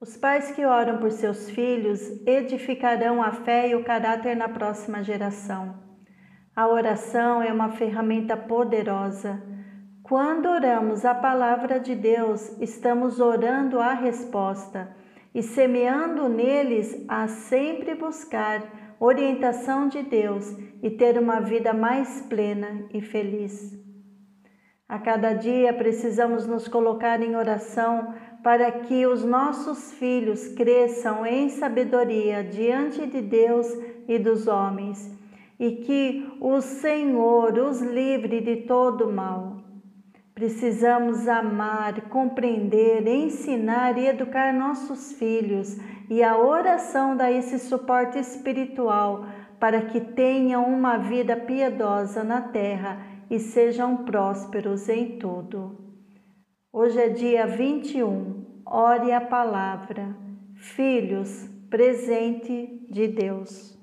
Os pais que oram por seus filhos edificarão a fé e o caráter na próxima geração. A oração é uma ferramenta poderosa. Quando oramos a palavra de Deus, estamos orando a resposta e semeando neles a sempre buscar orientação de Deus e ter uma vida mais plena e feliz. A cada dia precisamos nos colocar em oração para que os nossos filhos cresçam em sabedoria diante de Deus e dos homens, e que o Senhor os livre de todo mal. Precisamos amar, compreender, ensinar e educar nossos filhos, e a oração dá esse suporte espiritual para que tenham uma vida piedosa na terra e sejam prósperos em tudo. Hoje é dia 21, ore a palavra. Filhos, presente de Deus.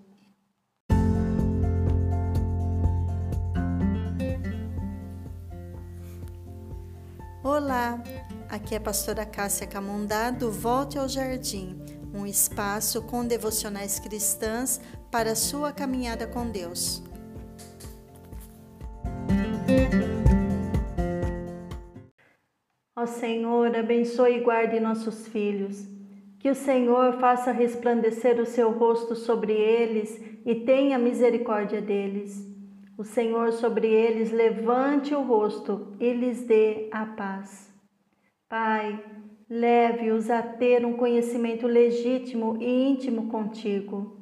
Olá, aqui é a pastora Cássia Camundá do Volte ao Jardim, um espaço com devocionais cristãs para a sua caminhada com Deus. Ó Senhor, abençoe e guarde nossos filhos. Que o Senhor faça resplandecer o seu rosto sobre eles e tenha misericórdia deles. O Senhor sobre eles levante o rosto e lhes dê a paz. Pai, leve-os a ter um conhecimento legítimo e íntimo contigo.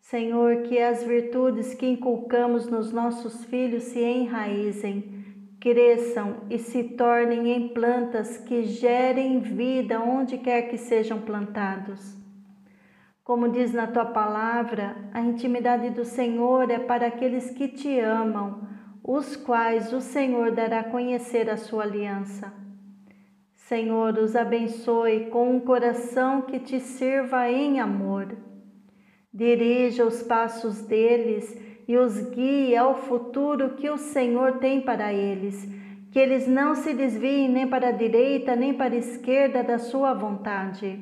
Senhor, que as virtudes que inculcamos nos nossos filhos se enraizem cresçam e se tornem em plantas que gerem vida onde quer que sejam plantados. Como diz na tua palavra, a intimidade do Senhor é para aqueles que te amam, os quais o Senhor dará a conhecer a sua aliança. Senhor, os abençoe com um coração que te sirva em amor. Dirija os passos deles e os guie ao futuro que o Senhor tem para eles, que eles não se desviem nem para a direita nem para a esquerda da sua vontade.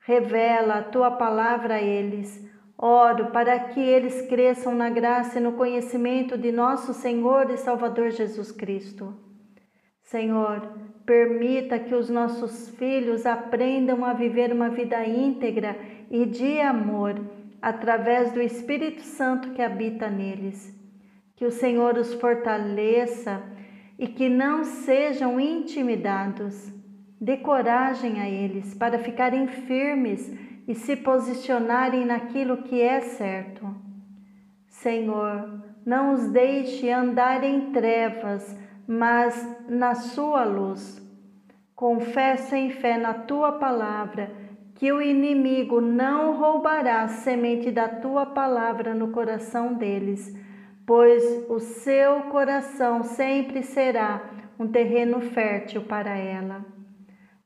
Revela a tua palavra a eles. Oro para que eles cresçam na graça e no conhecimento de nosso Senhor e Salvador Jesus Cristo. Senhor, permita que os nossos filhos aprendam a viver uma vida íntegra e de amor através do Espírito Santo que habita neles. Que o Senhor os fortaleça e que não sejam intimidados. Dê coragem a eles para ficarem firmes e se posicionarem naquilo que é certo. Senhor, não os deixe andar em trevas, mas na sua luz. Confesso em fé na tua palavra que o inimigo não roubará a semente da tua palavra no coração deles, pois o seu coração sempre será um terreno fértil para ela.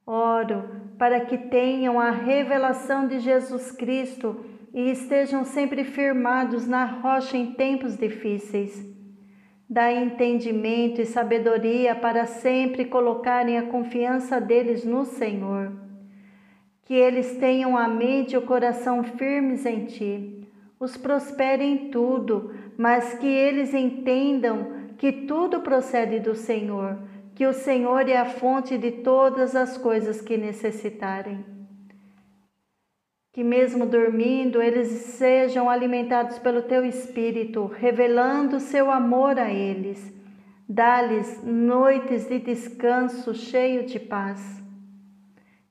Oro para que tenham a revelação de Jesus Cristo e estejam sempre firmados na rocha em tempos difíceis. Dá entendimento e sabedoria para sempre colocarem a confiança deles no Senhor que eles tenham a mente e o coração firmes em ti, os prospere em tudo, mas que eles entendam que tudo procede do Senhor, que o Senhor é a fonte de todas as coisas que necessitarem. Que mesmo dormindo, eles sejam alimentados pelo teu Espírito, revelando seu amor a eles. Dá-lhes noites de descanso cheio de paz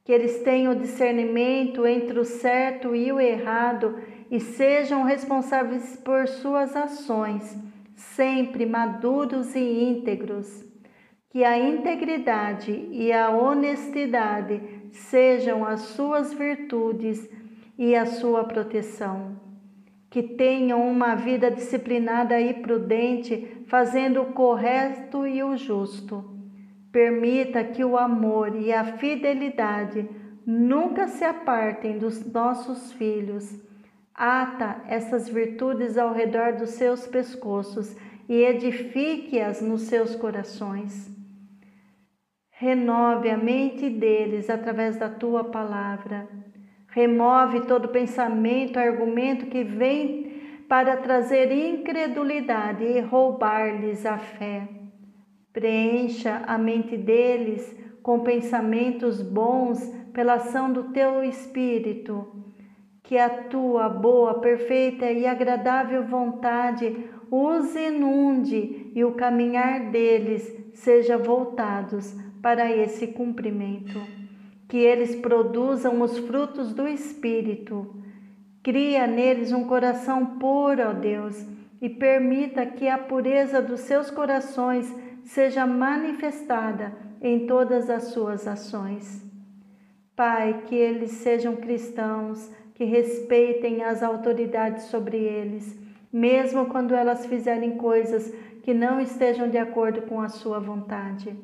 que eles tenham discernimento entre o certo e o errado e sejam responsáveis por suas ações, sempre maduros e íntegros. Que a integridade e a honestidade sejam as suas virtudes e a sua proteção. Que tenham uma vida disciplinada e prudente, fazendo o correto e o justo Permita que o amor e a fidelidade nunca se apartem dos nossos filhos. Ata essas virtudes ao redor dos seus pescoços e edifique-as nos seus corações. renove a mente deles através da tua palavra. Remove todo pensamento, argumento que vem para trazer incredulidade e roubar-lhes a fé. Preencha a mente deles com pensamentos bons pela ação do teu Espírito. Que a tua boa, perfeita e agradável vontade os inunde e o caminhar deles seja voltados para esse cumprimento. Que eles produzam os frutos do Espírito. Cria neles um coração puro, ó Deus, e permita que a pureza dos seus corações seja manifestada em todas as suas ações. Pai, que eles sejam cristãos, que respeitem as autoridades sobre eles, mesmo quando elas fizerem coisas que não estejam de acordo com a sua vontade.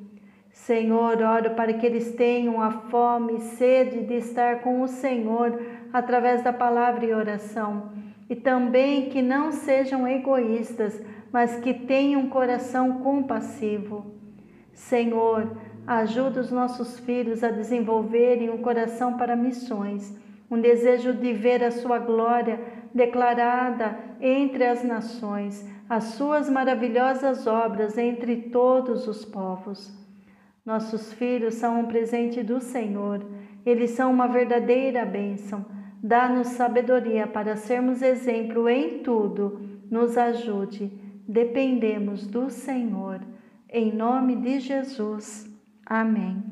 Senhor, oro para que eles tenham a fome e sede de estar com o Senhor através da palavra e oração, e também que não sejam egoístas, mas que tenham um coração compassivo. Senhor, ajuda os nossos filhos a desenvolverem um coração para missões, um desejo de ver a sua glória declarada entre as nações, as suas maravilhosas obras entre todos os povos. Nossos filhos são um presente do Senhor, eles são uma verdadeira bênção. Dá-nos sabedoria para sermos exemplo em tudo, nos ajude. Dependemos do Senhor. Em nome de Jesus. Amém.